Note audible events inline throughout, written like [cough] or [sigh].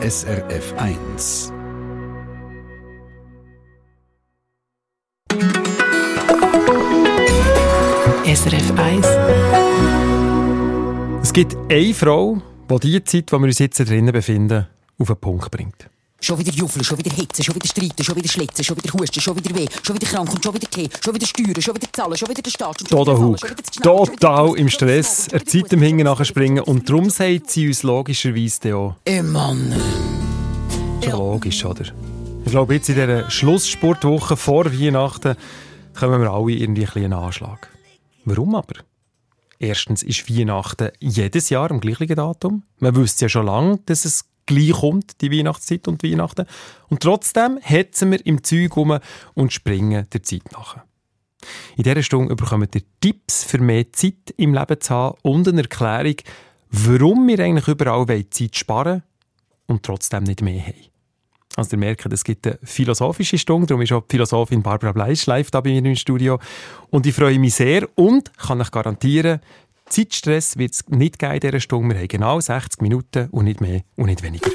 SRF 1. SRF 1. Es gibt eine Frau, die die Zeit, wo wir uns jetzt drinnen befinden, auf den Punkt bringt. Schon wieder Juffeln, schon wieder Hitzen, schon wieder Streiten, schon wieder Schlitzen, schon wieder Husten, schon wieder Weh, schon wieder krank und schon wieder Tee, schon wieder Steuern, schon wieder Zahlen, schon wieder der Staat. Toda Hug. Total im Stress, er zieht dem Hingen nachspringen und darum sagt sie uns logischerweise auch, Ey Mann. schon logisch, oder? Ich glaube, jetzt in dieser Schlusssportwoche vor Weihnachten kommen wir alle irgendwie ein einen Anschlag. Warum aber? Erstens ist Weihnachten jedes Jahr am gleichen Datum. Man wüsste ja schon lange, dass es gleich kommt, die Weihnachtszeit und Weihnachten. Und trotzdem hetzen wir im Zeug rum und springen der Zeit nach. In dieser Stunde bekommt ihr Tipps für mehr Zeit im Leben zu haben und eine Erklärung, warum wir eigentlich überall Zeit sparen und trotzdem nicht mehr haben. Also ihr merkt, es gibt eine philosophische Stunde, darum ist auch die Philosophin Barbara Bleisch live da bei mir im Studio. Und ich freue mich sehr und kann euch garantieren, Zeitstress wird es nicht geben in dieser Stunde. Wir haben genau 60 Minuten und nicht mehr und nicht weniger.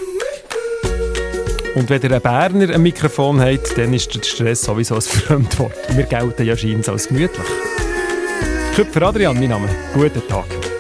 Und wenn ihr einen Berner ein Mikrofon habt, dann ist der Stress sowieso ein Fremdwort. Wir gelten ja scheinbar als gemütlich. Köpfer Adrian, mein Name. Guten Tag.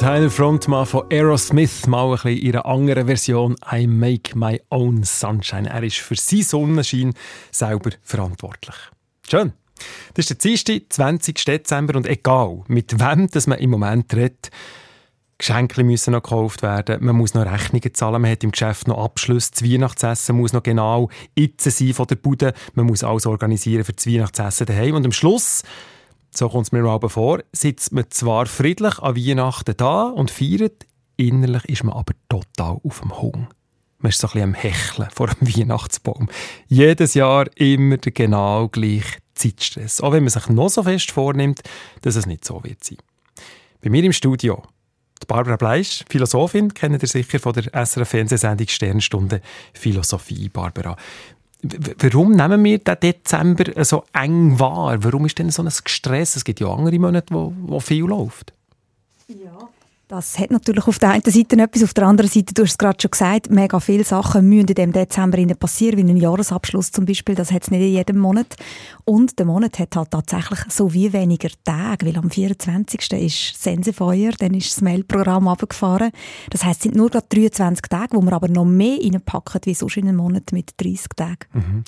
Tyler, Frontmann von Aerosmith, mal ein bisschen in einer anderen Version «I make my own sunshine». Er ist für seinen Sonnenschein selber verantwortlich. Schön. Das ist der Dienstag, 20. Dezember und egal, mit wem das man im Moment redet, Geschenke müssen noch gekauft werden, man muss noch Rechnungen zahlen, man hat im Geschäft noch Abschlüsse, das Weihnachtsessen muss noch genau jetzt sein von der Bude, man muss alles organisieren für das Weihnachtsessen daheim und am Schluss so kommt es mir mal vor, sitzt man zwar friedlich an Weihnachten da und feiert, innerlich ist man aber total auf dem Hung. Man ist so ein bisschen am Hecheln vor dem [laughs] Weihnachtsbaum. Jedes Jahr immer der genau gleiche Zeitstress. Auch wenn man sich noch so fest vornimmt, dass es nicht so wird sein. Bei mir im Studio die Barbara Bleisch, Philosophin, kennt ihr sicher von der SRF Fernsehsendung Sternstunde Philosophie. Barbara, warum nehmen wir den Dezember so eng wahr? Warum ist denn so ein Stress? Es gibt ja andere Monate, wo, wo viel läuft. Ja. Das hat natürlich auf der einen Seite etwas, auf der anderen Seite, du hast es gerade schon gesagt, mega viele Sachen müssen in dem Dezember passieren, wie ein Jahresabschluss zum Beispiel, das hat es nicht in jedem Monat. Und der Monat hat halt tatsächlich so wie weniger Tage, weil am 24. ist Sensefeuer, dann ist das Mailprogramm runtergefahren. Das heisst, es sind nur gerade 23 Tage, wo wir aber noch mehr reinpacken, wie sonst in einem Monat mit 30 Tagen. Mhm.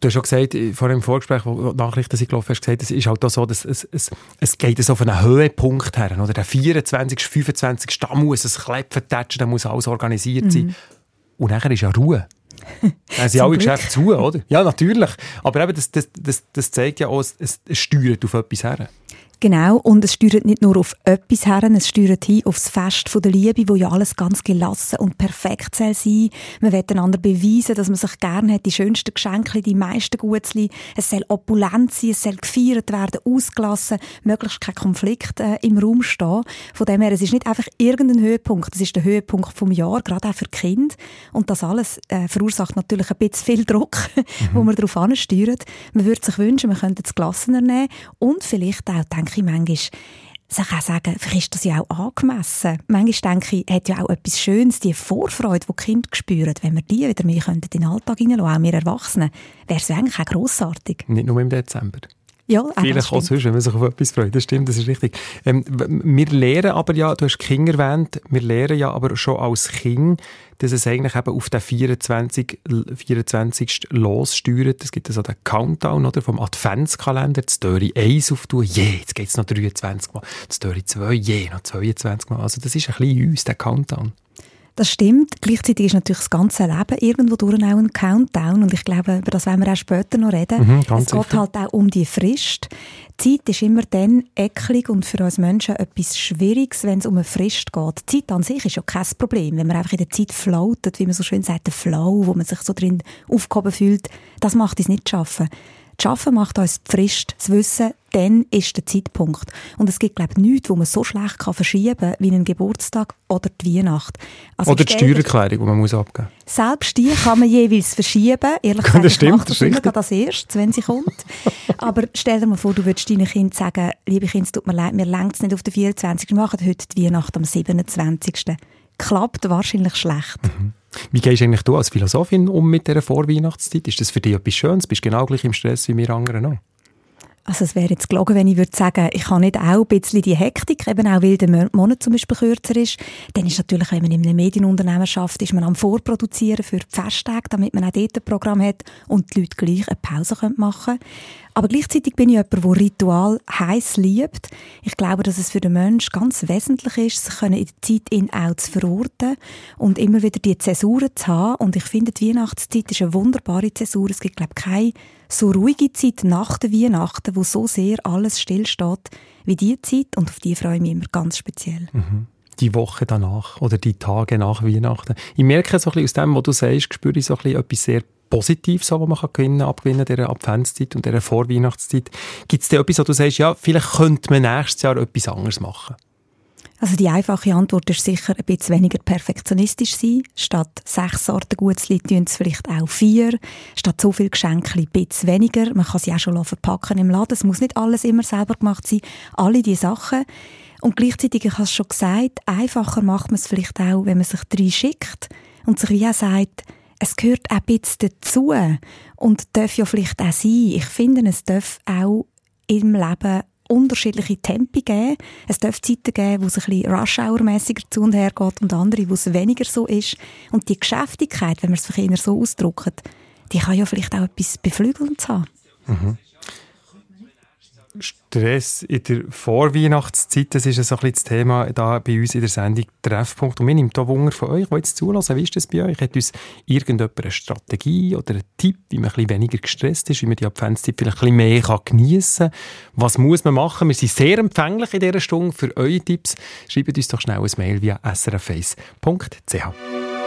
Du hast schon gesagt, vor dem Vorgespräch, wo Nachrichten sind gelaufen, hast gesagt, es ist halt auch so, dass es, es, es geht so auf einen Höhepunkt her, oder? Der 24., 25., da muss es Klepfen tätschen, da muss alles organisiert sein. Mhm. Und nachher ist ja Ruhe. [laughs] Dann sind alle Geschäfte zu, oder? Ja, natürlich. Aber eben, das, das, das, das zeigt ja auch, es, es steuert auf etwas her. Genau, und es steuert nicht nur auf etwas her, es steuert hin aufs Fest von der Liebe, wo ja alles ganz gelassen und perfekt soll sein. Man will einander beweisen, dass man sich gerne hat, die schönsten Geschenke, die meisten Gutzli. Es soll opulent sein, es soll gefeiert werden, ausgelassen, möglichst kein Konflikt äh, im Raum stehen. Von dem her, es ist nicht einfach irgendein Höhepunkt, es ist der Höhepunkt vom Jahr, gerade auch für Kind. Und das alles äh, verursacht natürlich ein bisschen viel Druck, [laughs] mhm. wo man darauf ansteuert. Man würde sich wünschen, man könnte es gelassener nehmen und vielleicht auch, denke denke ich manchmal, sich auch sagen, vielleicht ist das ja auch angemessen. Manchmal denke ich, hat ja auch etwas Schönes, die Vorfreude, die die Kinder spüren, wenn wir die wieder mehr in den Alltag hineinlassen, auch wir Erwachsenen, wäre es eigentlich auch grossartig. Nicht nur im Dezember. Ja, Vielleicht auch sonst, wenn man sich auf etwas freut. Das stimmt, das ist richtig. Ähm, wir lernen aber ja, du hast Kinder erwähnt, wir lernen ja aber schon als Kind, dass es eigentlich eben auf den 24. 24. lossteuert. Es gibt also den Countdown oder, vom Adventskalender, das Döri 1 auftun, je, yeah, jetzt geht es noch 23 Mal, das Döri 2, je, yeah, noch 22 Mal. Also das ist ein bisschen uns, der Countdown. Das stimmt. Gleichzeitig ist natürlich das ganze Leben irgendwo durch auch ein Countdown. Und ich glaube, über das werden wir auch später noch reden. Mhm, es geht sicher. halt auch um die Frist. Die Zeit ist immer dann eklig und für uns Menschen etwas Schwieriges, wenn es um eine Frist geht. Die Zeit an sich ist ja kein Problem. Wenn man einfach in der Zeit floatet, wie man so schön sagt, der Flow, wo man sich so drin aufgehoben fühlt, das macht es nicht schaffen. Arbeiten macht uns die Frist, das Wissen, dann ist der Zeitpunkt. Und es gibt, glaube ich, nichts, wo man so schlecht kann verschieben kann, wie einen Geburtstag oder die Weihnacht. Also oder die Steuererklärung, die man muss abgeben muss. Selbst die kann man jeweils verschieben. Ehrlich [laughs] gesagt, das stimmt, ich das, das erst, wenn sie kommt. [laughs] Aber stell dir mal vor, du würdest deinen Kind sagen, liebe Kinder, es tut mir leid, mir längt es nicht auf den 24. Wir machen heute die Weihnacht am 27. Klappt wahrscheinlich schlecht. Mhm. Wie gehst eigentlich du als Philosophin um mit dieser Vorweihnachtszeit? Ist das für dich etwas Schönes? Bist du genau gleich im Stress wie wir anderen auch? Also es wäre jetzt gelogen, wenn ich würde sagen, ich habe nicht auch ein bisschen die Hektik, eben auch weil der Monat zum Beispiel kürzer ist. Dann ist natürlich, wenn man in einem Medienunternehmen schafft, ist man am Vorproduzieren für die Festtage, damit man auch dort ein Programm hat und die Leute gleich eine Pause machen können. Aber gleichzeitig bin ich jemand, der Ritual heiß liebt. Ich glaube, dass es für den Menschen ganz wesentlich ist, sich in der Zeit in auch zu verorten und immer wieder die Zäsuren zu haben. Und ich finde, die Weihnachtszeit ist eine wunderbare Zäsur. Es gibt, glaube ich, keine so ruhige Zeit nach der Weihnachten, wo so sehr alles stillsteht wie die Zeit. Und auf die freue ich mich immer ganz speziell. Mhm die Woche danach oder die Tage nach Weihnachten. Ich merke so ein bisschen aus dem, was du sagst, spüre ich so ein bisschen etwas sehr positiv, so, was man kann gewinnen, abgewinnen dieser Adventszeit und dieser Vorweihnachtszeit. Gibt es da etwas, wo du sagst, ja, vielleicht könnte man nächstes Jahr etwas anderes machen? Also die einfache Antwort ist sicher ein bisschen weniger perfektionistisch sein. Statt sechs Sorten Gutzli tun es vielleicht auch vier. Statt so viel Geschenke ein bisschen weniger. Man kann sie auch schon verpacken im Laden. Es muss nicht alles immer selber gemacht sein. Alle diese Sachen. Und gleichzeitig, ich habe es schon gesagt, einfacher macht man es vielleicht auch, wenn man sich drin schickt und sich wie auch sagt, es gehört auch ein bisschen dazu und darf ja vielleicht auch sein. Ich finde, es darf auch im Leben unterschiedliche Tempi geben. Es darf Zeiten geben, wo es ein bisschen Rush-Hour-mässiger zu und her geht und andere, wo es weniger so ist. Und die Geschäftigkeit, wenn wir es für Kinder so ausdrücken, die kann ja vielleicht auch etwas Beflügelndes haben. Mhm. Stress in der Vorweihnachtszeit, das ist so ein bisschen das Thema da bei uns in der Sendung Treffpunkt. Und mir nimmt da Wunder von euch, die jetzt zulassen, wie ist das bei euch? Hat uns irgendjemand eine Strategie oder einen Tipp, wie man ein bisschen weniger gestresst ist, wie man die Adventszeit vielleicht ein bisschen mehr geniessen kann? Was muss man machen? Wir sind sehr empfänglich in dieser Stunde für eure Tipps. Schreibt uns doch schnell ein Mail via srface.ch.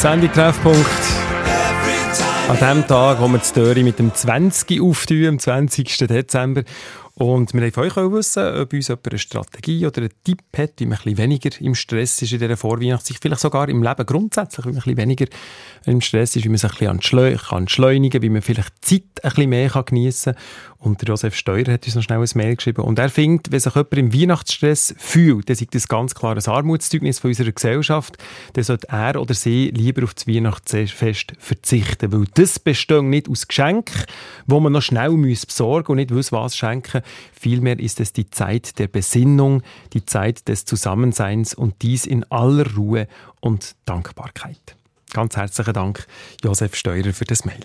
Sendung Treffpunkt. An dem Tag, wo wir die Türe mit dem 20 auftun, am 20. Dezember. Und wir wollten von euch wissen, ob uns jemand eine Strategie oder einen Tipp hat, wie man ein bisschen weniger im Stress ist in dieser Vorweihnachtszeit. Vielleicht sogar im Leben grundsätzlich, wie man ein bisschen weniger im Stress ist, wie man sich ein bisschen entschleunigen kann, wie man vielleicht Zeit ein bisschen mehr geniessen kann. Und der Josef Steuer hat uns noch schnell ein Mail geschrieben. Und er findet, wenn sich jemand im Weihnachtsstress fühlt, dann ist das ganz klar ein Armutszeugnis von unserer Gesellschaft, dann sollte er oder sie lieber auf das Weihnachtsfest verzichten. Weil das besteht nicht aus Geschenken, wo man noch schnell besorgen muss und nicht weiß, was schenken. Vielmehr ist es die Zeit der Besinnung, die Zeit des Zusammenseins und dies in aller Ruhe und Dankbarkeit. Ganz herzlichen Dank, Josef Steurer, für das Mail.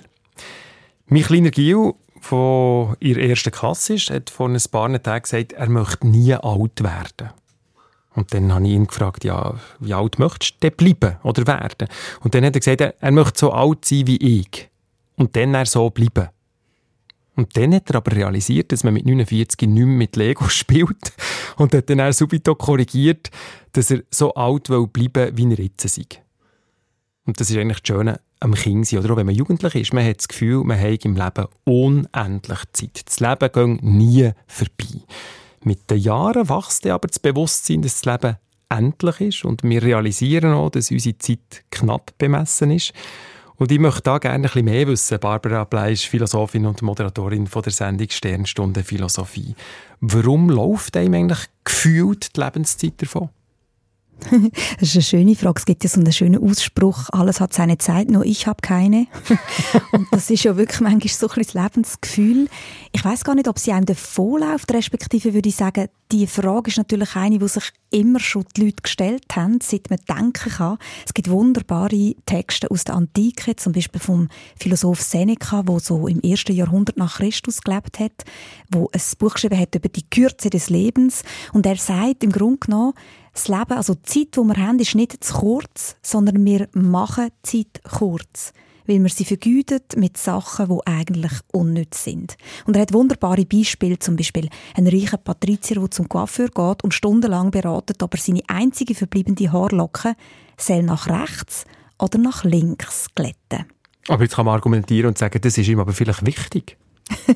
Mein kleiner Gil von ihrer ersten Klasse ist, hat vor ein paar Tagen gesagt, er möchte nie alt werden. Und dann habe ich ihn gefragt, ja, wie alt möchtest du denn bleiben oder werden? Und dann hat er gesagt, er möchte so alt sein wie ich. Und dann er so bleiben. Und dann hat er aber realisiert, dass man mit 49 nicht mehr mit Lego [laughs] spielt und hat dann auch subito korrigiert, dass er so alt will bleiben, wie er jetzt ist. Und das ist eigentlich das Schöne am Kind sein. Oder auch wenn man jugendlich ist, man hat das Gefühl, man hat im Leben unendlich Zeit. Das Leben geht nie vorbei. Mit den Jahren wächst aber das Bewusstsein, dass das Leben endlich ist und wir realisieren auch, dass unsere Zeit knapp bemessen ist. Und ich möchte da gerne ein bisschen mehr wissen. Barbara Bleisch, Philosophin und Moderatorin von der Sendung Sternstunde Philosophie. Warum läuft einem eigentlich gefühlt die Lebenszeit davon? [laughs] Das ist eine schöne Frage. Es gibt ja so einen schönen Ausspruch, alles hat seine Zeit, nur ich habe keine. [laughs] und das ist ja wirklich manchmal so ein das Lebensgefühl. Ich weiß gar nicht, ob sie einem davonläuft, respektive würde ich sagen, die Frage ist natürlich eine, die sich immer schon die Leute gestellt haben, seit man denken kann. Es gibt wunderbare Texte aus der Antike, zum Beispiel vom Philosoph Seneca, der so im ersten Jahrhundert nach Christus gelebt hat, wo ein Buch geschrieben hat über die Kürze des Lebens. Und er sagt im Grunde genommen, das Leben, also die Zeit, die wir haben, ist nicht zu kurz, sondern wir machen die Zeit kurz. Weil wir sie vergütet mit Sachen, die eigentlich unnütz sind. Und er hat wunderbare Beispiele, zum Beispiel ein reicher Patrizier, der zum Coiffeur geht und stundenlang beratet, ob er seine einzige verbleibende Haarlocke soll nach rechts oder nach links glätten. Aber jetzt kann man argumentieren und sagen, das ist ihm aber vielleicht wichtig. [laughs]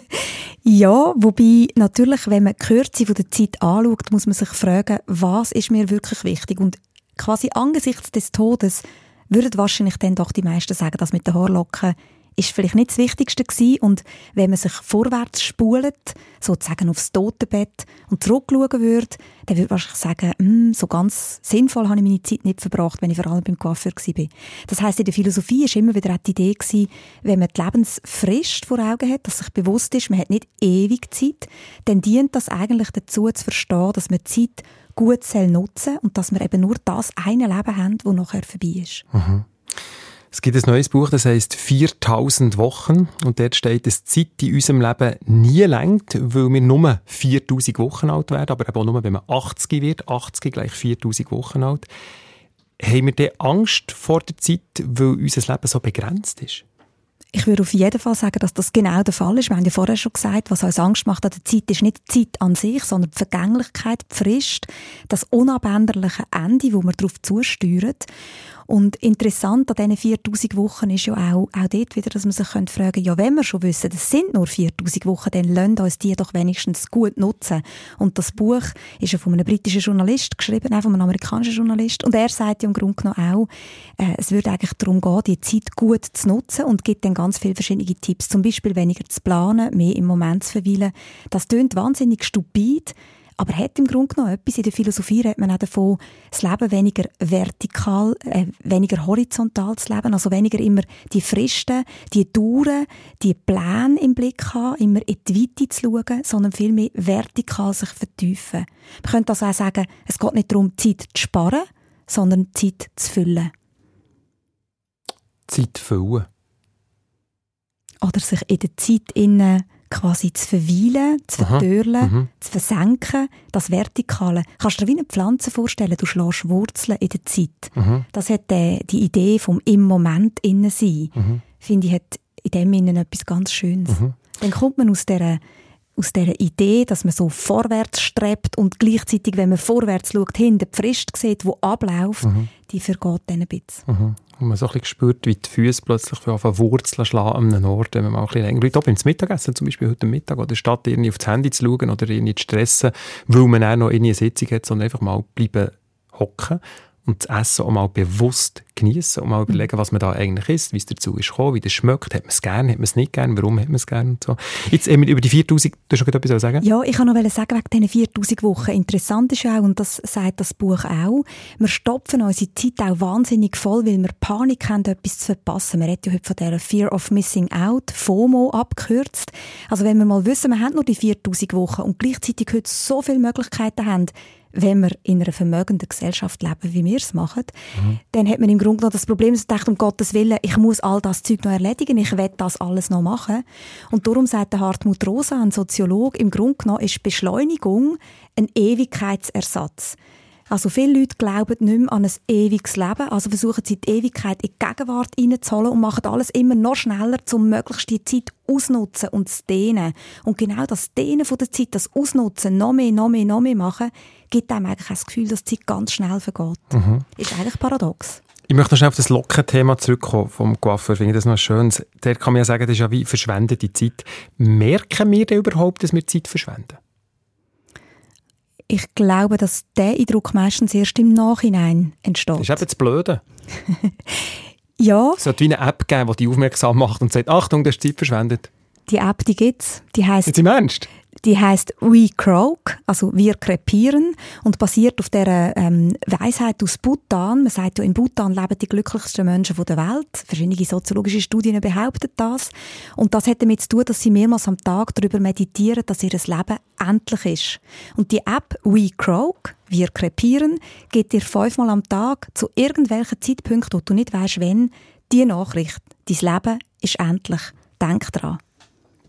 Ja, wobei natürlich, wenn man die Kürze der Zeit anschaut, muss man sich fragen, was ist mir wirklich wichtig? Und quasi angesichts des Todes würden wahrscheinlich dann doch die meisten sagen, dass mit den Haarlocken ist vielleicht nicht das Wichtigste gewesen. Und wenn man sich vorwärts spult, sozusagen aufs Totenbett und zurückschauen würde, dann würde man sagen, mm, so ganz sinnvoll habe ich meine Zeit nicht verbracht, wenn ich vor allem beim Coiffeur war. Das heisst, in der Philosophie ist immer wieder die Idee gewesen, wenn man die Lebensfrist vor Augen hat, dass sich bewusst ist, man hat nicht ewig Zeit, dann dient das eigentlich dazu zu verstehen, dass man Zeit gut nutzen soll und dass wir eben nur das eine Leben haben, das nachher vorbei ist. Mhm. Es gibt ein neues Buch, das heißt 4000 Wochen und dort steht, dass die Zeit in unserem Leben nie längt, weil wir nur 4000 Wochen alt werden, aber eben auch nur, wenn man 80 wird, 80 gleich 4000 Wochen alt. Haben wir denn Angst vor der Zeit, weil unser Leben so begrenzt ist? Ich würde auf jeden Fall sagen, dass das genau der Fall ist. Wir haben ja vorher schon gesagt, was uns Angst macht an der Zeit, ist nicht die Zeit an sich, sondern die Vergänglichkeit, die Frist, das unabänderliche Ende, wo wir darauf zusteuern. Und interessant an diesen 4000 Wochen ist ja auch, auch dort wieder, dass man sich fragen könnte, ja, wenn wir schon wissen, das sind nur 4000 Wochen, dann lasst uns die doch wenigstens gut nutzen. Und das Buch ist ja von einem britischen Journalist geschrieben, auch von einem amerikanischen Journalist. Und er sagt ja im Grunde genommen auch, äh, es würde eigentlich darum gehen, die Zeit gut zu nutzen und gibt dann ganz viele verschiedene Tipps. Zum Beispiel weniger zu planen, mehr im Moment zu verweilen. Das tönt wahnsinnig stupid, aber hat im Grunde genommen etwas. In der Philosophie redet man auch davon, das Leben weniger vertikal, äh, weniger horizontal zu leben, also weniger immer die Fristen, die Touren, die Pläne im Blick haben, immer in die Weite zu schauen, sondern vielmehr vertikal sich vertiefen. Man könnte also auch sagen, es geht nicht darum, Zeit zu sparen, sondern Zeit zu füllen. Zeit füllen? Oder sich in der Zeit innen quasi zu verweilen, zu verdörlen, mhm. zu versenken, das Vertikale. Kannst du dir wie eine Pflanze vorstellen, du schlägst Wurzeln in der Zeit. Mhm. Das hat äh, die Idee vom im Moment innen sein. Mhm. Finde ich, hat in dem Innen etwas ganz Schönes. Mhm. Dann kommt man aus dieser aus dieser Idee, dass man so vorwärts strebt und gleichzeitig, wenn man vorwärts schaut, hinter die Frist sieht, die abläuft, mhm. Die vergeht dann ein bisschen. Mhm. Und man so ein bisschen spürt, wie die Füße plötzlich von Wurzeln schlagen an einem Ort, wenn man mal ein bisschen länger Leute beim Mittagessen, zum Beispiel heute Mittag, oder statt irgendwie aufs Handy zu schauen oder irgendwie zu stressen, weil man auch noch eine Sitzung hat, sondern einfach mal bleiben hocken und das Essen auch mal bewusst genießen und mal überlegen, was man da eigentlich isst, wie es dazu ist gekommen, wie das schmeckt, hat man es gerne, hat man es nicht gerne, warum hat man es gerne und so. Jetzt eben über die 4000, du hast noch etwas sagen? Ja, ich kann noch sagen, wegen diesen 4000 Wochen. Interessant ist auch, und das sagt das Buch auch, wir stopfen unsere Zeit auch wahnsinnig voll, weil wir Panik haben, etwas zu verpassen. Wir reden ja heute von dieser Fear of Missing Out, FOMO abgekürzt. Also wenn wir mal wissen, wir haben nur die 4000 Wochen und gleichzeitig heute so viele Möglichkeiten haben, wenn wir in einer vermögenden Gesellschaft leben, wie wir es machen, mhm. dann hat man im Grunde noch das Problem, dass man denkt, um Gottes Willen, ich muss all das Zeug noch erledigen, ich will das alles noch machen. Und darum sagt der Hartmut Rosa, ein Soziologe, im Grunde genommen ist Beschleunigung ein Ewigkeitsersatz. Also viele Leute glauben nicht mehr an ein ewiges Leben, also versuchen sie die Ewigkeit in die Gegenwart reinzuholen und machen alles immer noch schneller, um möglichst die Zeit ausnutzen und zu dehnen. Und genau das Dehnen von der Zeit, das Ausnutzen, noch mehr, noch mehr, noch mehr machen, gibt einem eigentlich das Gefühl, dass die Zeit ganz schnell vergeht. Mhm. Ist eigentlich paradox. Ich möchte noch schnell auf das Locken-Thema zurückkommen vom Coiffeur. Ich finde das noch schön. Der kann man ja sagen, das ist ja wie verschwendete Zeit. Merken wir denn überhaupt, dass wir Zeit verschwenden? Ich glaube, dass der Eindruck meistens erst im Nachhinein entsteht. Das ist eben das Blöde. [laughs] ja. Es sollte wie eine App geben, die dich aufmerksam macht und sagt, Achtung, du hast Zeit verschwendet. Die App, die gibt's. Die heisst... Jetzt im Ernst? Die heißt We Croak, also wir krepieren und basiert auf der ähm, Weisheit aus Bhutan. Man sagt ja, in Bhutan leben die glücklichsten Menschen der Welt. Verschiedene soziologische Studien behaupten das. Und das hat damit zu tun, dass sie mehrmals am Tag darüber meditieren, dass ihr Leben endlich ist. Und die App We Croak, wir krepieren, gibt dir fünfmal am Tag zu irgendwelchen Zeitpunkten, wo du nicht weißt, wenn, die Nachricht: Dein Leben ist endlich. Denk dran.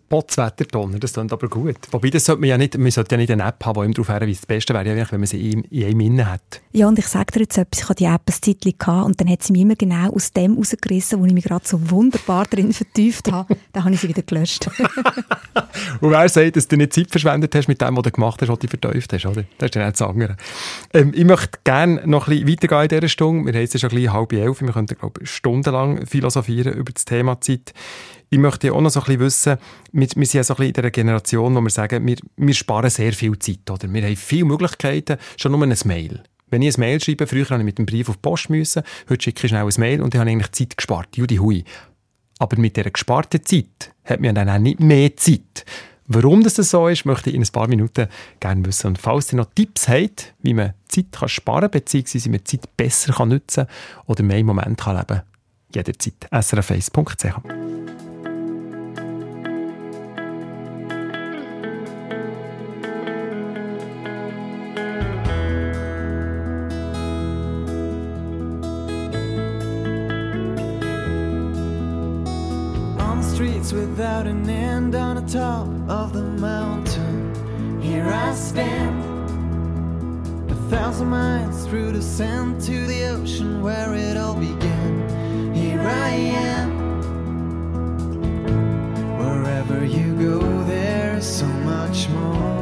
Potzwettertonner, das klingt aber gut. Wobei, das sollte man ja nicht, man sollte ja nicht eine App haben, die ihm darauf hinweist. Das Beste wäre ja, wenn man sie in, in einem innen hat. Ja, und ich sage dir jetzt etwas, ich hatte die App ein Zeitchen gehabt und dann hat sie mich immer genau aus dem rausgerissen, wo ich mich gerade so wunderbar drin vertieft habe. [laughs] dann habe ich sie wieder gelöscht. [laughs] und wer sagt, dass du nicht Zeit verschwendet hast mit dem, was du gemacht hast, was du vertieft hast, oder? Das ist ja nicht das andere. Ähm, ich möchte gerne noch ein bisschen weitergehen in dieser Stunde. Wir haben jetzt schon ein bisschen halb elf. Wir könnten, glaube ich, stundenlang philosophieren über das Thema Zeit ich möchte auch noch so ein bisschen wissen, wir, wir sind ja so ein bisschen in dieser Generation, wo wir sagen, wir, wir sparen sehr viel Zeit. Oder? Wir haben viele Möglichkeiten, schon nur ein Mail. Wenn ich ein Mail schreibe, früher musste ich mit dem Brief auf die Post, müssen, heute schicke ich schnell ein Mail und ich habe eigentlich Zeit gespart. Judy Hui. Aber mit dieser gesparten Zeit hat man dann auch nicht mehr Zeit. Warum das so ist, möchte ich in ein paar Minuten gerne wissen. Und falls ihr noch Tipps habt, wie man Zeit kann sparen kann, beziehungsweise wie man Zeit besser kann nutzen kann oder mehr im Moment kann leben kann, jederzeit. srf1.ch without an end on the top of the mountain. Here I stand, a thousand miles through the sand to the ocean where it all began. Here I am, wherever you go, there's so much more.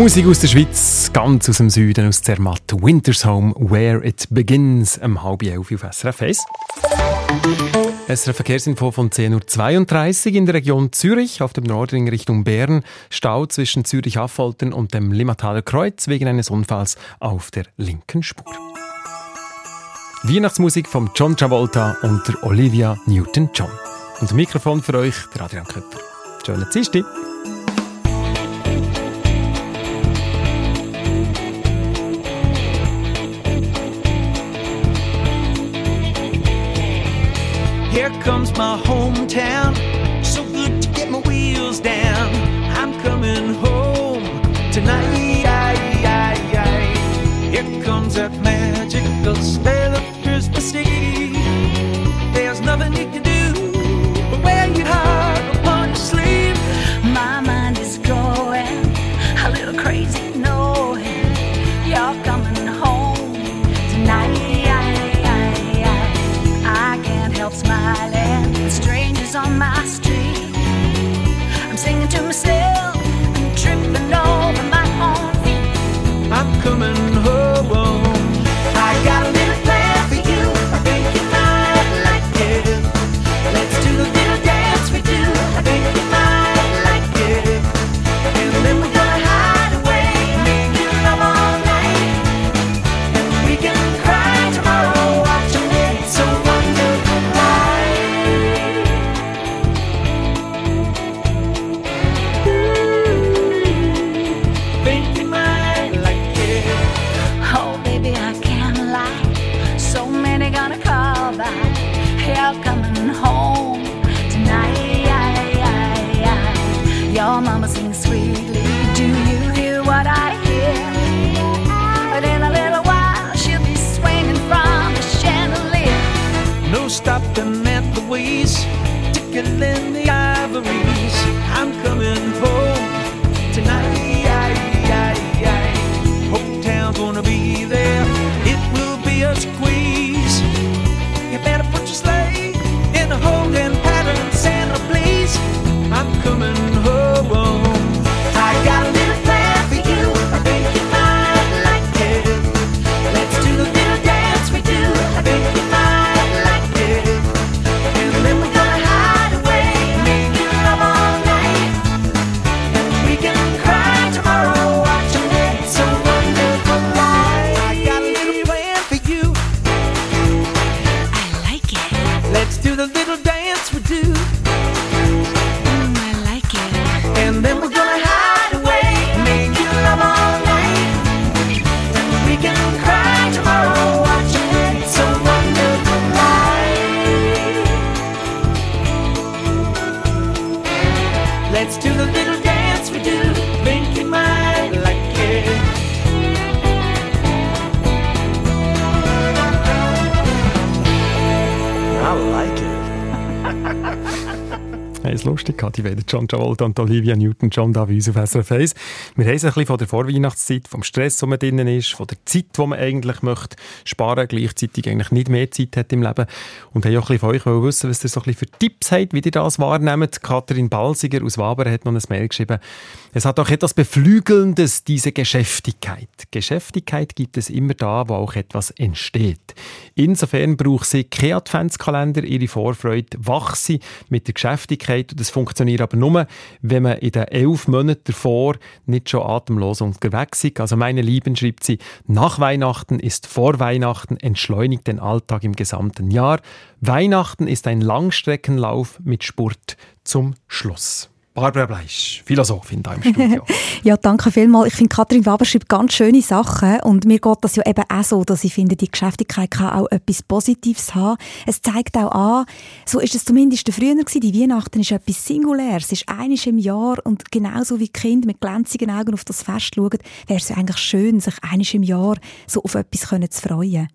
Musik aus der Schweiz, ganz aus dem Süden, aus Zermatt. Winter's Home, Where It Begins, um halb elf auf SRF 1. SRF Verkehrsinfo von 10.32 Uhr in der Region Zürich, auf dem Nordring Richtung Bern. Stau zwischen Zürich-Affoltern und dem Limmataler Kreuz wegen eines Unfalls auf der linken Spur. Weihnachtsmusik von John Travolta und der Olivia Newton-John. Und Mikrofon für euch, der Adrian Köpfer. Schönen Dienstag. Comes my hometown. So good to get my wheels down. I'm coming home tonight. Here comes that magical Let's do the little Die beiden John Travolta und Olivia Newton-John da bei uns auf SRF 1. Wir haben es ein bisschen von der Vorweihnachtszeit, vom Stress, wo man drinnen ist, von der Zeit, wo man eigentlich möchte sparen, gleichzeitig eigentlich nicht mehr Zeit hat im Leben. Und haben auch ein bisschen von euch wissen, was ihr so ein bisschen für Tipps habt, wie ihr das wahrnehmt. Katrin Balsiger aus Waber hat noch ein Mail geschrieben. Es hat auch etwas Beflügelndes, diese Geschäftigkeit. Geschäftigkeit gibt es immer da, wo auch etwas entsteht. Insofern braucht sie kein Adventskalender, ihre Vorfreude wachse mit der Geschäftigkeit und das funktioniert aber nur, wenn man in den elf Monaten davor nicht schon atemlos unterwegs ist. Also meine Lieben, schreibt sie, nach Weihnachten ist vor Weihnachten entschleunigt den Alltag im gesamten Jahr. Weihnachten ist ein Langstreckenlauf mit Spurt zum Schluss. Barbara Bleisch, Philosophin da im Studio. [laughs] Ja, danke vielmals. Ich finde, Katrin Waber schreibt ganz schöne Sachen und mir geht das ja eben auch so, dass ich finde, die Geschäftigkeit kann auch etwas Positives haben. Es zeigt auch an, so ist es zumindest früher gewesen, die Weihnachten ist etwas Singuläres. Es ist einiges im Jahr und genauso wie Kinder mit glänzigen Augen auf das Fest schauen, wäre es ja eigentlich schön, sich einiges im Jahr so auf etwas können zu freuen.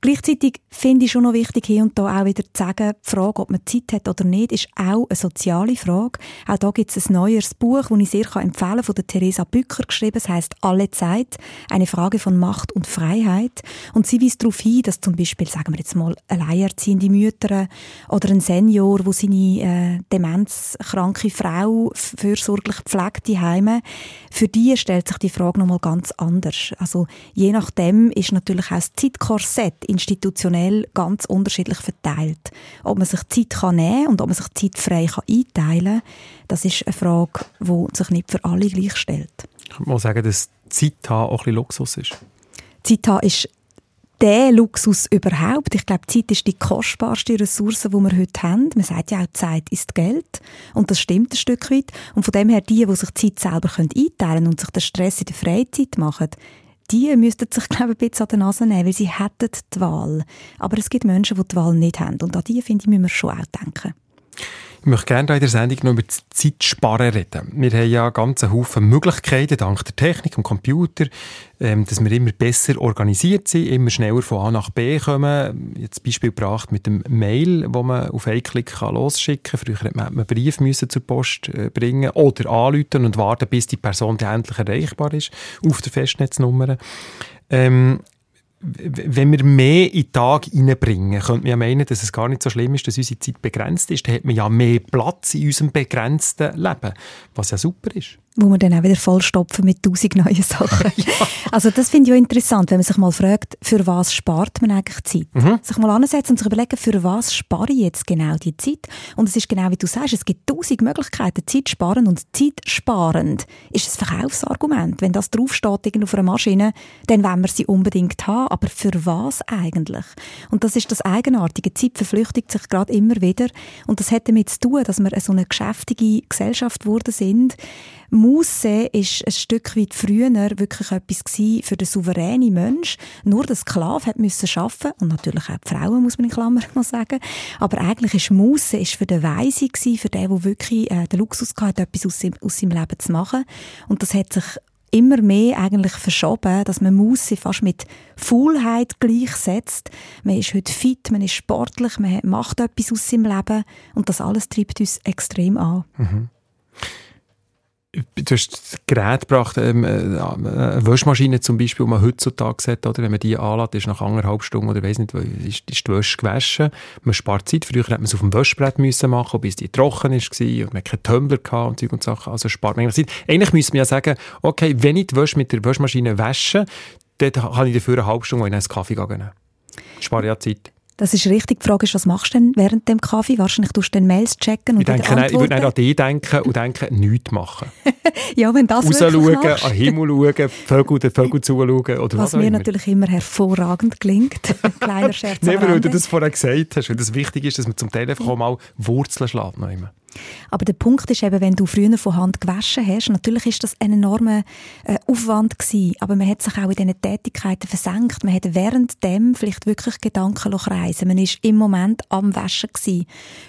Gleichzeitig finde ich schon noch wichtig, hier und da auch wieder zu sagen, die Frage, ob man Zeit hat oder nicht, ist auch eine soziale Frage. Auch da gibt gibt es ein neues Buch, das ich sehr empfehlen kann, von Theresa Bücker geschrieben. Es heißt «Alle Zeit. Eine Frage von Macht und Freiheit». Und sie weist darauf hin, dass zum Beispiel, sagen wir jetzt mal, alleinerziehende Mütter oder ein Senior, wo seine äh, demenzkranke Frau fürsorglich pflegt, Heime, für die stellt sich die Frage nochmal ganz anders. Also je nachdem ist natürlich auch das Zeitkorsett institutionell ganz unterschiedlich verteilt. Ob man sich Zeit kann nehmen und ob man sich Zeit frei kann einteilen kann, das ist eine Frage, die sich nicht für alle gleich stellt. Ich muss sagen, dass Zeit haben auch ein bisschen Luxus ist. Zeit haben ist der Luxus überhaupt. Ich glaube, Zeit ist die kostbarste Ressource, die wir heute haben. Man sagt ja auch, Zeit ist Geld. Und das stimmt ein Stück weit. Und von dem her, die, die sich Zeit selber einteilen können und sich den Stress in der Freizeit machen, die müssten sich, [laughs] glaube ich, ein bisschen an der Nase nehmen, weil sie hätten die Wahl. Aber es gibt Menschen, die die Wahl nicht haben. Und an die, finde ich, müssen wir schon auch denken. Ich möchte gerne in der Sendung noch über das Zeitsparen reden. Wir haben ja ganz Haufen Möglichkeiten, dank der Technik und Computer, ähm, dass wir immer besser organisiert sind, immer schneller von A nach B kommen. Jetzt Beispiel gebracht mit dem Mail, wo man auf einen Klick kann losschicken kann. Früher hat man einen Brief müssen zur Post äh, bringen oder anrufen und warten, bis die Person endlich erreichbar ist auf der Festnetznummer. Ähm, wenn wir mehr in den Tag hineinbringen, könnte man ja meinen, dass es gar nicht so schlimm ist, dass unsere Zeit begrenzt ist. Dann hat man ja mehr Platz in unserem begrenzten Leben, was ja super ist wo wir dann auch wieder vollstopfen mit tausend neuen Sachen. [laughs] ja. Also das finde ich auch interessant, wenn man sich mal fragt, für was spart man eigentlich Zeit? Mhm. Sich mal ansetzen und sich überlegen, für was spare ich jetzt genau die Zeit? Und es ist genau wie du sagst, es gibt tausend Möglichkeiten, Zeit sparen und Zeit sparend ist ein Verkaufsargument. Wenn das draufsteht auf einer Maschine, dann wollen wir sie unbedingt haben, aber für was eigentlich? Und das ist das Eigenartige. Die Zeit verflüchtigt sich gerade immer wieder und das hat damit zu tun, dass wir so eine geschäftige Gesellschaft geworden sind, Musse ist ein Stück weit früher wirklich etwas für den souveränen Mensch. Nur der Sklave hat müssen arbeiten und natürlich auch die Frauen, muss man in Klammern noch sagen. Aber eigentlich ist Musse ist für den Weise für den, der wirklich äh, den Luxus hatte, etwas aus, seinem, aus seinem Leben zu machen. Und das hat sich immer mehr eigentlich verschoben, dass man Musse fast mit Faulheit gleichsetzt. Man ist heute fit, man ist sportlich, man macht etwas aus seinem Leben und das alles treibt uns extrem an. Mhm du hast das Gerät gebracht, ähm, äh, eine Waschmaschine zum Beispiel, die man heutzutage hat, oder wenn man die anlässt, ist nach anderthalb Stunden oder weiss nicht, ist, ist die Wäsche gewaschen. Man spart Zeit. Früher hätte man es auf dem Waschbrett müssen machen, bis die trocken war und man keinen Tumbler hatte und und Sachen. Also spart man Zeit. Eigentlich müsste man ja sagen, okay, wenn ich die Wäsche mit der Waschmaschine wasche, dann kann ich dafür eine halbe Stunde in einen Kaffee gehen. Spare ja Zeit. Das ist richtig. Die Frage ist, was machst du denn während dem Kaffee? Wahrscheinlich tust du dann Mails checken und ich denke, nein, Ich würde nicht an dich denken und denken, nichts machen. [laughs] ja, wenn das Rausschauen, an den Himmel schauen, Vögel, den Vögel zuschauen oder was, was mir immer. natürlich immer hervorragend gelingt. [laughs] Kleiner Scherz Nein, weil du das vorher gesagt hast, weil das wichtig ist, dass man zum ja. mal Wurzeln schlägt. Aber der Punkt ist eben, wenn du früher von Hand gewaschen hast, natürlich ist das ein enormer äh, Aufwand gewesen, aber man hat sich auch in diesen Tätigkeiten versenkt. Man hat während dem vielleicht wirklich Gedanken reisen. Man ist im Moment am Waschen gewesen.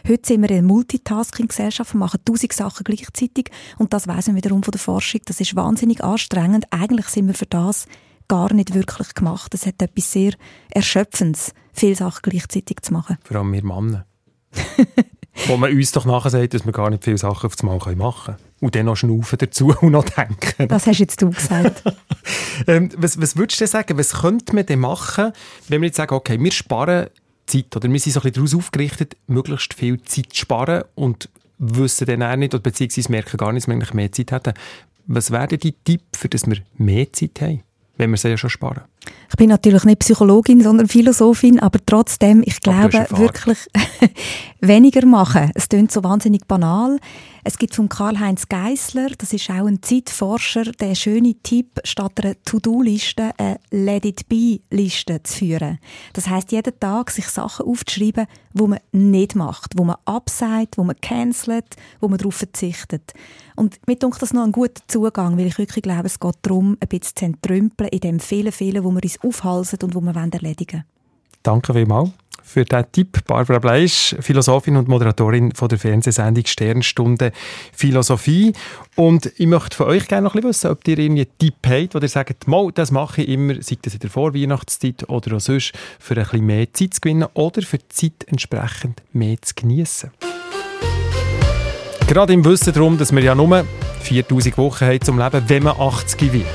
Heute sind wir in einer Multitasking-Gesellschaft, machen tausend Sachen gleichzeitig und das weiss man wiederum von der Forschung. Das ist wahnsinnig anstrengend. Eigentlich sind wir für das gar nicht wirklich gemacht. Es hat etwas sehr Erschöpfendes, viele Sachen gleichzeitig zu machen. Vor allem wir Männer. [laughs] Wo man uns doch nachher sagt, dass wir gar nicht viele Sachen auf das Mal machen können. Und dann noch schnaufen dazu [laughs] und noch denken. Das hast jetzt du gesagt. [laughs] ähm, was, was würdest du denn sagen, was könnte man denn machen, wenn wir jetzt sagen, okay, wir sparen Zeit, oder wir sind so ein bisschen daraus aufgerichtet, möglichst viel Zeit zu sparen und wissen dann auch nicht, oder beziehungsweise merken gar nicht, dass wir eigentlich mehr Zeit hätten. Was wäre denn die Tipp, für das wir mehr Zeit haben? Wenn wir sie ja schon sparen. Ich bin natürlich nicht Psychologin, sondern Philosophin, aber trotzdem, ich glaube wirklich [laughs] weniger machen. Es klingt so wahnsinnig banal. Es gibt von Karl-Heinz Geissler, das ist auch ein Zeitforscher, der schöne Tipp, statt einer To-Do-Liste eine Let-it-be-Liste zu führen. Das heißt, jeden Tag sich Sachen aufzuschreiben, wo man nicht macht, wo man abseit, wo man cancelt, wo man darauf verzichtet. Und mir denke das noch ein guter Zugang, weil ich wirklich glaube, es geht darum, ein bisschen zu entrümpeln in dem vielen, vielen, wo wir uns aufhalsen und wo wir erledigen wollen. Danke vielmals für diesen Tipp. Barbara Bleisch, Philosophin und Moderatorin von der Fernsehsendung Sternstunde Philosophie. Und ich möchte von euch gerne noch ein bisschen wissen, ob ihr einen Tipp habt, wo ihr sagt, Mal, das mache ich immer, sei das in der Vorweihnachtszeit oder auch sonst, für ein bisschen mehr Zeit zu gewinnen oder für die Zeit entsprechend mehr zu genießen. Gerade im Wissen darum, dass wir ja nur 4000 Wochen haben zum Leben, wenn man 80 wird.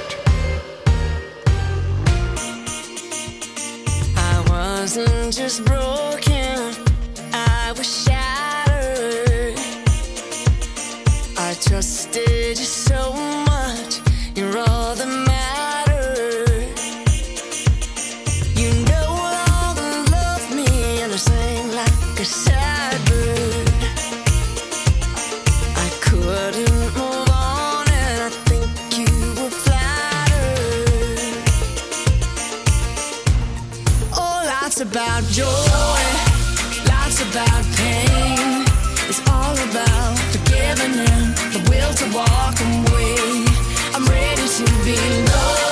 I wasn't just broke. about joy, life's about pain. It's all about forgiving and the will to walk away. I'm ready to be loved.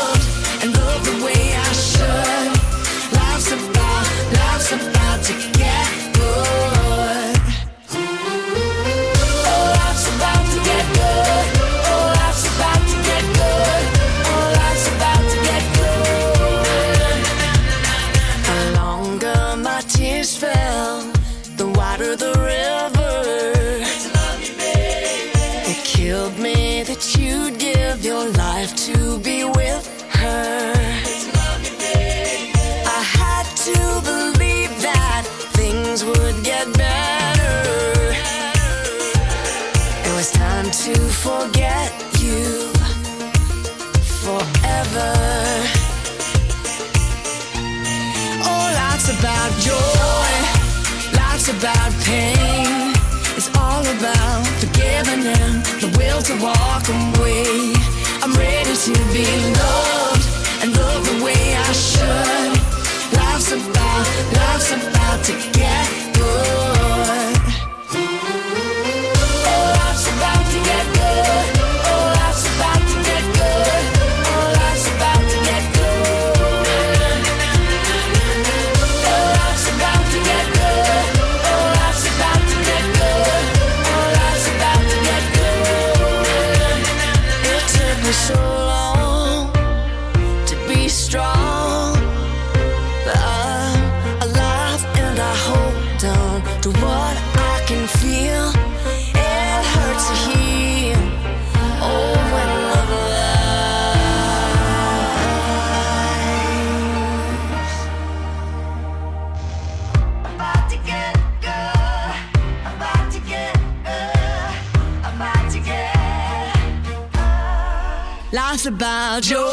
Joe.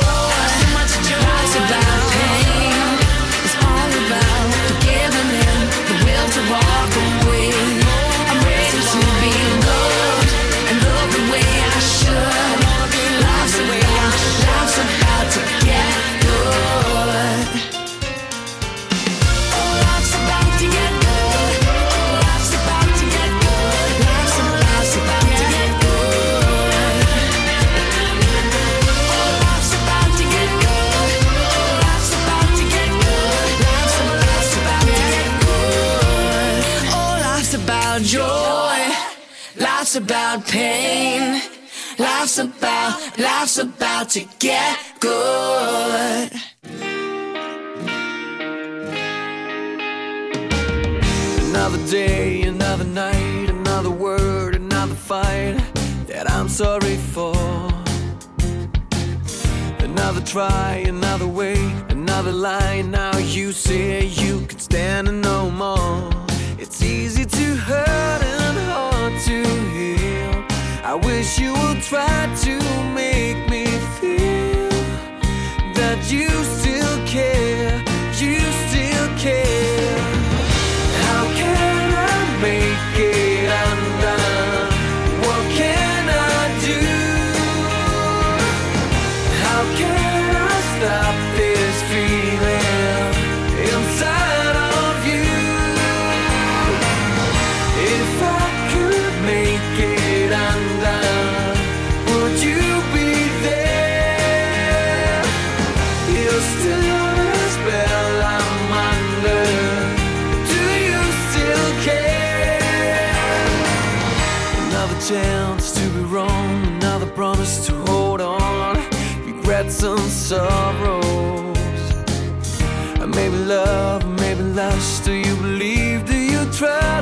about pain. Life's about, life's about to get good. Another day, another night, another word, another fight that I'm sorry for. Another try, another way, another lie. Now you say you can stand it no more. It's easy to hurt and hard to heal. I wish you would try to make me feel that you still sorrows. Maybe love, maybe lust. Do you believe? Do you trust?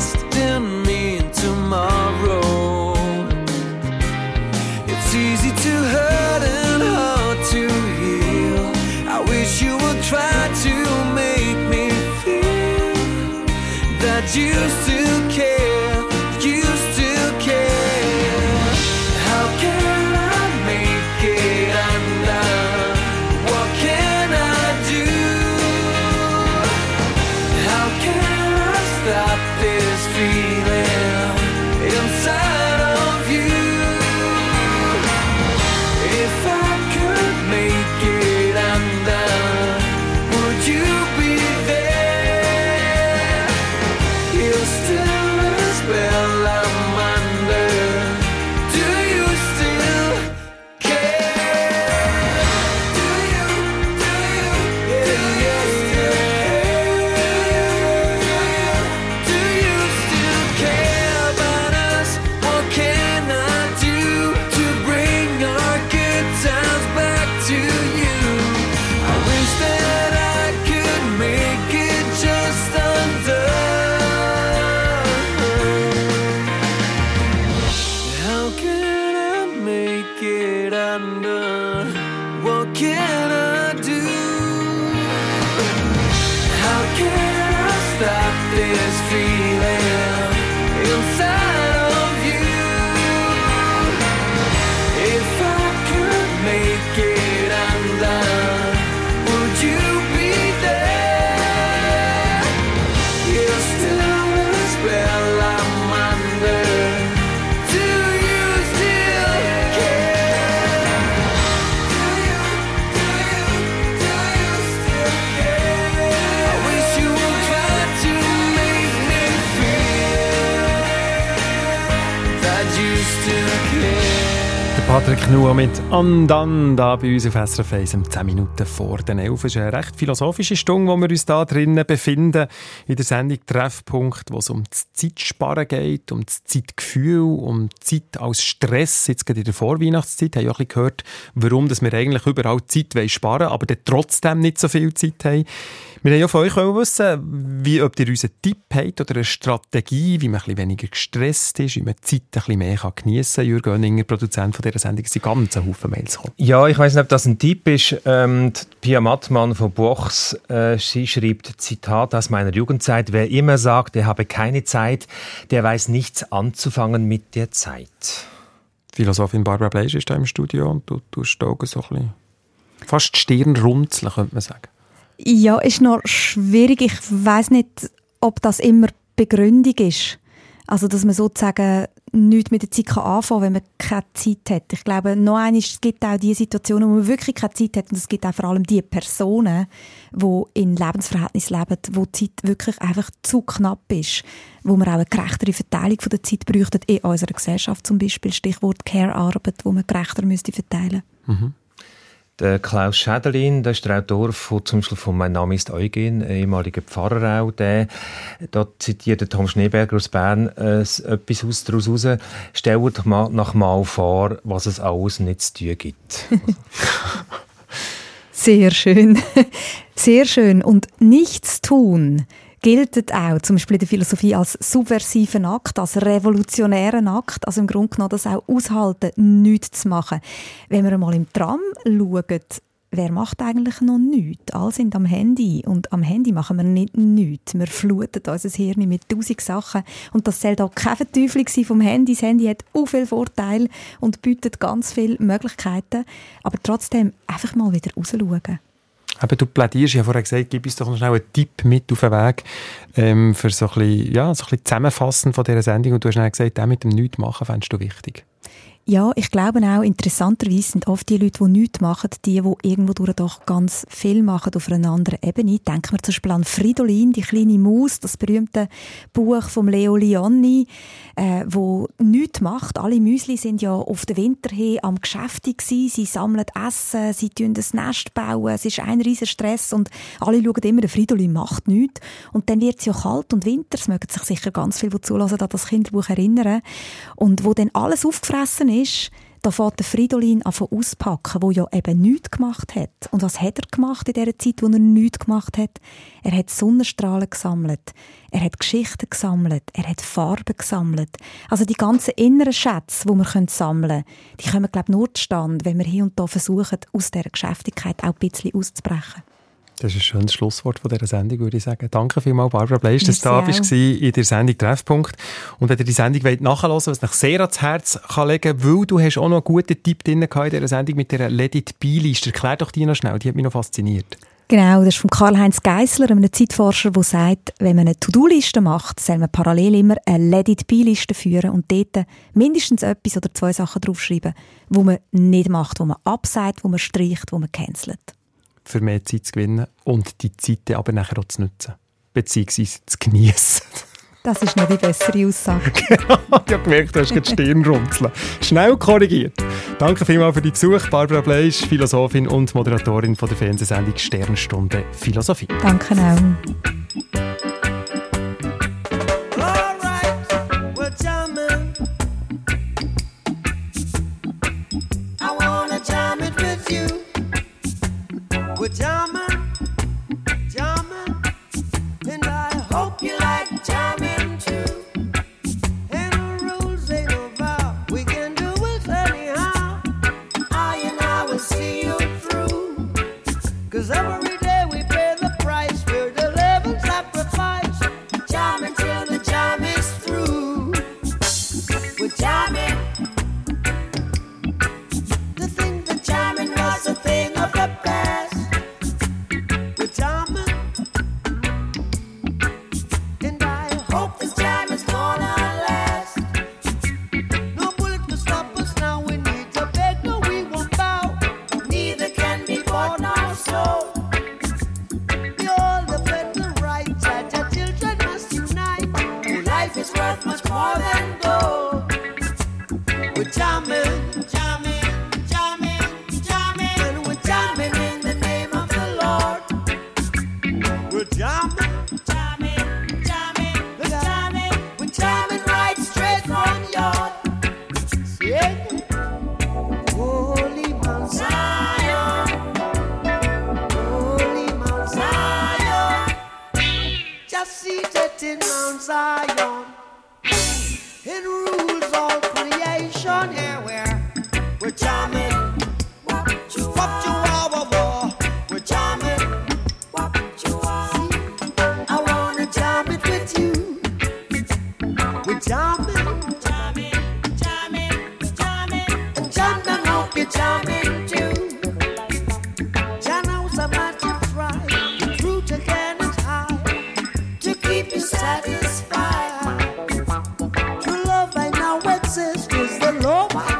Mit Andan da bei uns auf SRF 1 um 10 Minuten vor den 11. Es ist eine recht philosophische Stunde, wo wir uns da drinnen befinden. In der Sendung Treffpunkt, wo es um das Zeitsparen geht, um das Zeitgefühl, um Zeit als Stress. Jetzt gerade in der Vorweihnachtszeit haben wir auch ein bisschen gehört, warum dass wir eigentlich überall Zeit sparen wollen, aber trotzdem nicht so viel Zeit haben. Wir wollen ja von euch wissen, wie, ob ihr uns einen Tipp habt oder eine Strategie, wie man ein bisschen weniger gestresst ist, wie man die Zeit ein bisschen mehr geniessen kann. Jürgen Oenninger, Produzent von dieser Sendung, sind ganz Haufen Mails gekommen. Ja, ich weiß nicht, ob das ein Tipp ist. Ähm, die Pia Mattmann von Bochs, äh, sie schreibt, Zitat aus meiner Jugendzeit, wer immer sagt, er habe keine Zeit, der weiß nichts anzufangen mit der Zeit. Philosophin Barbara Bleisch ist da im Studio und du tust da so ein bisschen fast die Stirn runzeln, könnte man sagen. Ja, ist noch schwierig. Ich weiß nicht, ob das immer Begründung ist. Also, dass man sozusagen nichts mit der Zeit anfangen kann, wenn man keine Zeit hat. Ich glaube, noch einmal, es gibt auch die Situationen, wo man wirklich keine Zeit hat und es gibt auch vor allem die Personen, die in Lebensverhältnissen leben, wo die Zeit wirklich einfach zu knapp ist, wo man auch eine gerechtere Verteilung von der Zeit bräuchte, in unserer Gesellschaft zum Beispiel, Stichwort Care-Arbeit, wo man gerechter müsste verteilen Mhm. Der Klaus Schädelin, der ist der Autor von, zum Beispiel von «Mein Name ist Eugen», ehemaliger Pfarrer auch, der, da zitiert der Tom Schneeberger aus Bern äh, etwas aus, daraus raus. Stellt mal nach mal vor, was es alles nicht zu tun gibt. [laughs] Sehr schön. Sehr schön. Und nichts tun gilt auch zum Beispiel in der Philosophie als subversiven Akt, als revolutionären Akt. Also im Grunde genommen das auch aushalten, nichts zu machen. Wenn wir einmal im Tram schauen, wer macht eigentlich noch nichts? Alle sind am Handy und am Handy machen wir nicht nichts. Wir fluten unser Hirn mit tausend Sachen und das soll auch keine Verteuflung sein vom Handy. Das Handy hat auch viele Vorteile und bietet ganz viele Möglichkeiten, aber trotzdem einfach mal wieder rausschauen. Aber du plädierst, ich habe vorher gesagt, gib uns doch noch schnell einen Tipp mit auf den Weg ähm, für so ein bisschen, ja, so ein bisschen Zusammenfassen von dieser Sendung. Und du hast dann gesagt, auch mit dem Nichts machen fändest du wichtig. Ja, ich glaube auch, interessanterweise sind oft die Leute, die nichts machen, die, die irgendwo doch ganz viel machen auf einer anderen Ebene. Denken wir zum Beispiel an Fridolin, die kleine Maus, das berühmte Buch von Leo Lionni, äh, wo nichts macht. Alle Müsli sind ja auf den Winter hin am Geschäft gewesen. Sie sammeln Essen, sie bauen das Nest bauen, es ist ein riesiger Stress und alle schauen immer, der Fridolin macht nichts. Und dann wird es ja kalt und Winter, es mögen sich sicher ganz viele, die zulassen, an das Kinderbuch erinnern. Und wo dann alles aufgefressen ist, da fährt der Fridolin an auspacken, der ja eben nichts gemacht hat. Und was hat er gemacht in dieser Zeit, wo er nichts gemacht hat? Er hat Sonnenstrahlen gesammelt. Er hat Geschichten gesammelt. Er hat Farben gesammelt. Also die ganzen inneren Schätze, die wir sammeln können, die kommen, glaube ich, nur zustande, wenn wir hier und da versuchen, aus dieser Geschäftigkeit auch ein bisschen auszubrechen. Das ist ein schönes Schlusswort von dieser Sendung, würde ich sagen. Danke vielmals, Barbara Bleisch, dass du da bist in der Sendung Treffpunkt. Und wenn ihr die Sendung wollt nachhören wollt, was euch sehr ans Herz kann legen weil du hast auch noch einen guten Tipp drin gehabt in dieser Sendung mit der Let It Be-Liste. Erklär doch die noch schnell, die hat mich noch fasziniert. Genau, das ist von Karl-Heinz Geissler, einem Zeitforscher, der sagt, wenn man eine To-Do-Liste macht, soll man parallel immer eine Let-It-Be-Liste führen und dort mindestens etwas oder zwei Sachen draufschreiben, wo man nicht macht, wo man abseit, wo man streicht, wo man cancelt. Für mehr Zeit zu gewinnen und die Zeit aber nachher auch zu nutzen. Beziehungsweise zu genießen. Das ist noch die bessere Aussage. [laughs] genau, ich habe gemerkt, du hast die Stirn runzeln. Schnell korrigiert. Danke vielmals für die Besuch, Barbara Bleisch, Philosophin und Moderatorin von der Fernsehsendung Sternstunde Philosophie. Danke auch. would die. praise the Lord.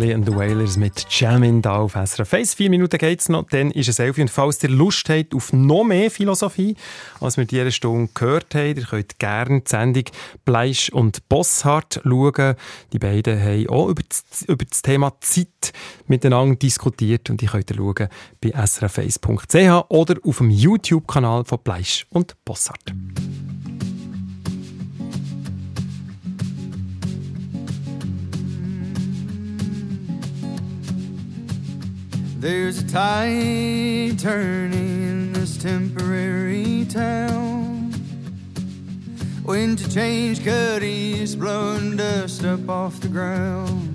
Marley and the Wailers mit Jamin da auf SRF 1. Vier Minuten geht es noch, dann ist es elf. Und falls ihr Lust habt auf noch mehr Philosophie, als wir diese Stunde gehört haben, ihr könnt gerne die Sendung Bleisch und Bosshardt schauen. Die beiden haben auch über das, über das Thema Zeit miteinander diskutiert und die könnt schauen bei srf1.ch oder auf dem YouTube-Kanal von Bleisch und Bosshardt. There's a tide turning in this temporary town. Wind to change cuddies, blowing dust up off the ground.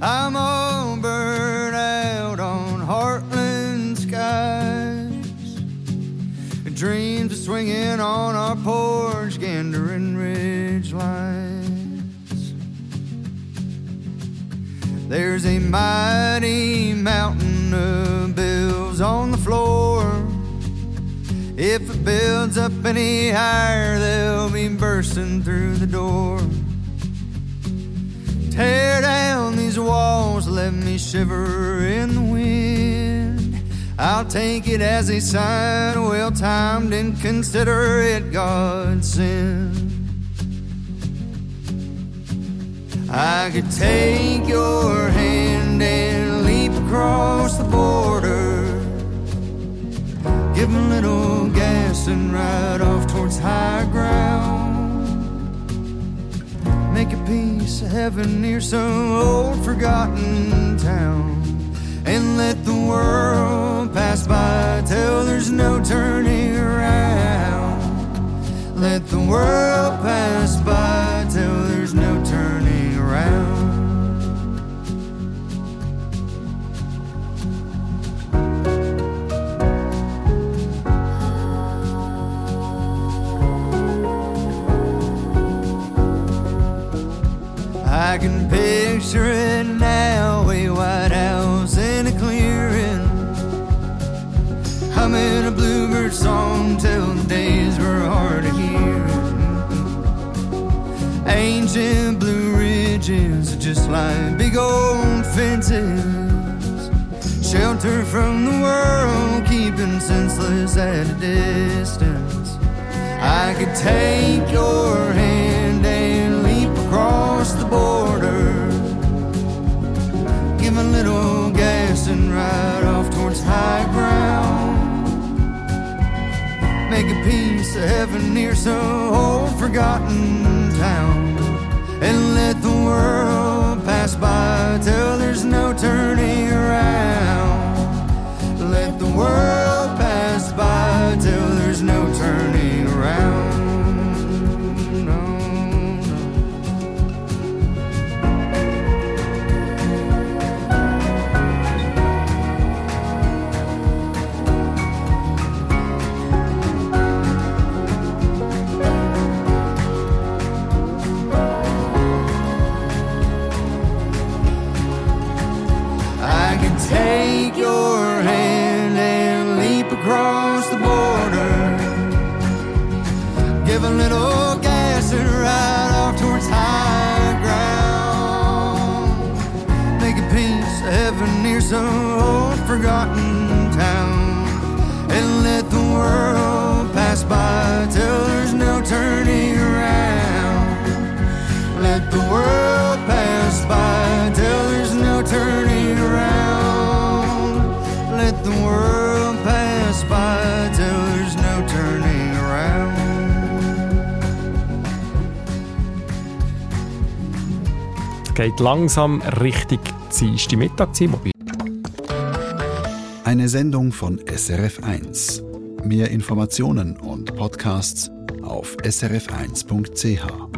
I'm all burned out on Heartland skies. Dreams of swinging on our porch, gandering ridge lines. There's a mighty mountain of bills on the floor. If it builds up any higher, they'll be bursting through the door. Tear down these walls, let me shiver in the wind. I'll take it as a sign, well timed, and consider it God's sin. I could take your hand and leap across the border. Give a little gas and ride off towards high ground. Make a piece of heaven near some old forgotten town. And let the world pass by till there's no turning around. Let the world pass by till picture it now, a white house in a clearing. Humming a bluebird song till the days were hard to hear. Ancient blue ridges, just like big old fences. Shelter from the world, keeping senseless at a distance. I could take your hand and leap across the border. so forgotten. geht langsam richtig die Mittag Eine Sendung von SRF1. Mehr Informationen und Podcasts auf srf1.ch.